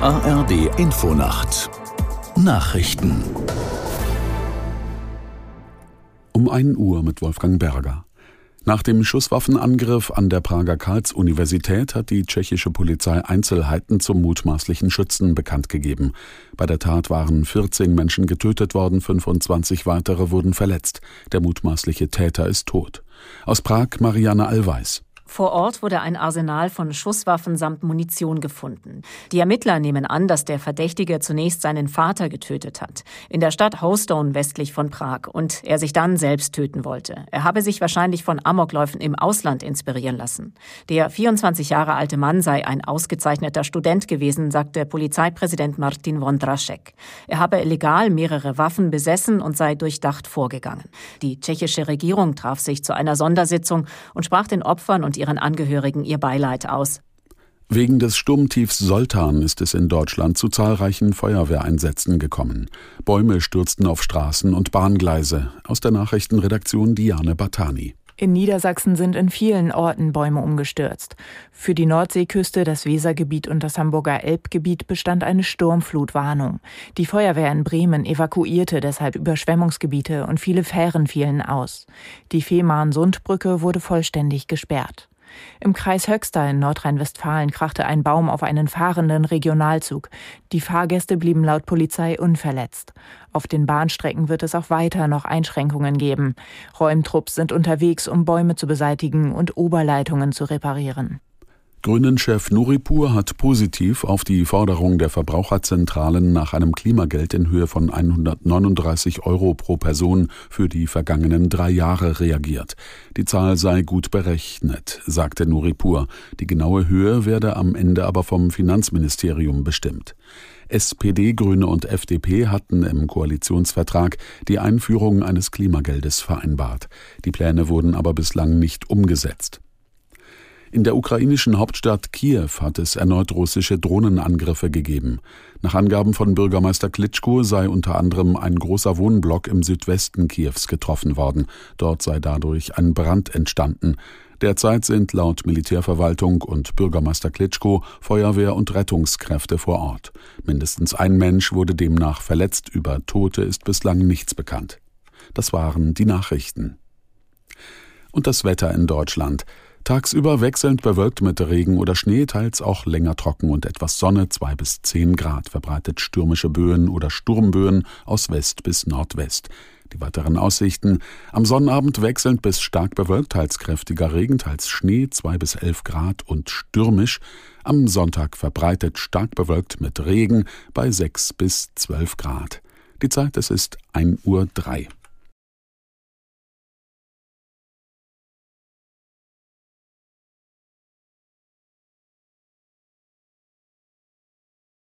ARD Infonacht Nachrichten um 1 Uhr mit Wolfgang Berger. Nach dem Schusswaffenangriff an der Prager Karls-Universität hat die tschechische Polizei Einzelheiten zum mutmaßlichen Schützen bekannt gegeben. Bei der Tat waren 14 Menschen getötet worden, 25 weitere wurden verletzt. Der mutmaßliche Täter ist tot. Aus Prag Marianne Allweis. Vor Ort wurde ein Arsenal von Schusswaffen samt Munition gefunden. Die Ermittler nehmen an, dass der Verdächtige zunächst seinen Vater getötet hat, in der Stadt Hostone westlich von Prag, und er sich dann selbst töten wollte. Er habe sich wahrscheinlich von Amokläufen im Ausland inspirieren lassen. Der 24 Jahre alte Mann sei ein ausgezeichneter Student gewesen, sagte Polizeipräsident Martin Wondraschek. Er habe legal mehrere Waffen besessen und sei durchdacht vorgegangen. Die tschechische Regierung traf sich zu einer Sondersitzung und sprach den Opfern und ihren Angehörigen ihr Beileid aus. Wegen des Sturmtiefs Soltan ist es in Deutschland zu zahlreichen Feuerwehreinsätzen gekommen. Bäume stürzten auf Straßen und Bahngleise. Aus der Nachrichtenredaktion Diane Batani. In Niedersachsen sind in vielen Orten Bäume umgestürzt. Für die Nordseeküste, das Wesergebiet und das Hamburger Elbgebiet bestand eine Sturmflutwarnung. Die Feuerwehr in Bremen evakuierte deshalb Überschwemmungsgebiete und viele Fähren fielen aus. Die Fehmarn-Sundbrücke wurde vollständig gesperrt. Im Kreis Höxter in Nordrhein-Westfalen krachte ein Baum auf einen fahrenden Regionalzug. Die Fahrgäste blieben laut Polizei unverletzt. Auf den Bahnstrecken wird es auch weiter noch Einschränkungen geben. Räumtrupps sind unterwegs, um Bäume zu beseitigen und Oberleitungen zu reparieren. Grünen-Chef Nuripur hat positiv auf die Forderung der Verbraucherzentralen nach einem Klimageld in Höhe von 139 Euro pro Person für die vergangenen drei Jahre reagiert. Die Zahl sei gut berechnet, sagte Nuripur. Die genaue Höhe werde am Ende aber vom Finanzministerium bestimmt. SPD, Grüne und FDP hatten im Koalitionsvertrag die Einführung eines Klimageldes vereinbart. Die Pläne wurden aber bislang nicht umgesetzt. In der ukrainischen Hauptstadt Kiew hat es erneut russische Drohnenangriffe gegeben. Nach Angaben von Bürgermeister Klitschko sei unter anderem ein großer Wohnblock im Südwesten Kiews getroffen worden. Dort sei dadurch ein Brand entstanden. Derzeit sind laut Militärverwaltung und Bürgermeister Klitschko Feuerwehr und Rettungskräfte vor Ort. Mindestens ein Mensch wurde demnach verletzt. Über Tote ist bislang nichts bekannt. Das waren die Nachrichten. Und das Wetter in Deutschland. Tagsüber wechselnd bewölkt mit Regen oder Schnee, teils auch länger trocken und etwas Sonne, zwei bis zehn Grad, verbreitet stürmische Böen oder Sturmböen aus West bis Nordwest. Die weiteren Aussichten. Am Sonnabend wechselnd bis stark bewölkt, teils kräftiger Regen, teils Schnee, zwei bis elf Grad und stürmisch. Am Sonntag verbreitet stark bewölkt mit Regen bei sechs bis zwölf Grad. Die Zeit, es ist ein Uhr. drei.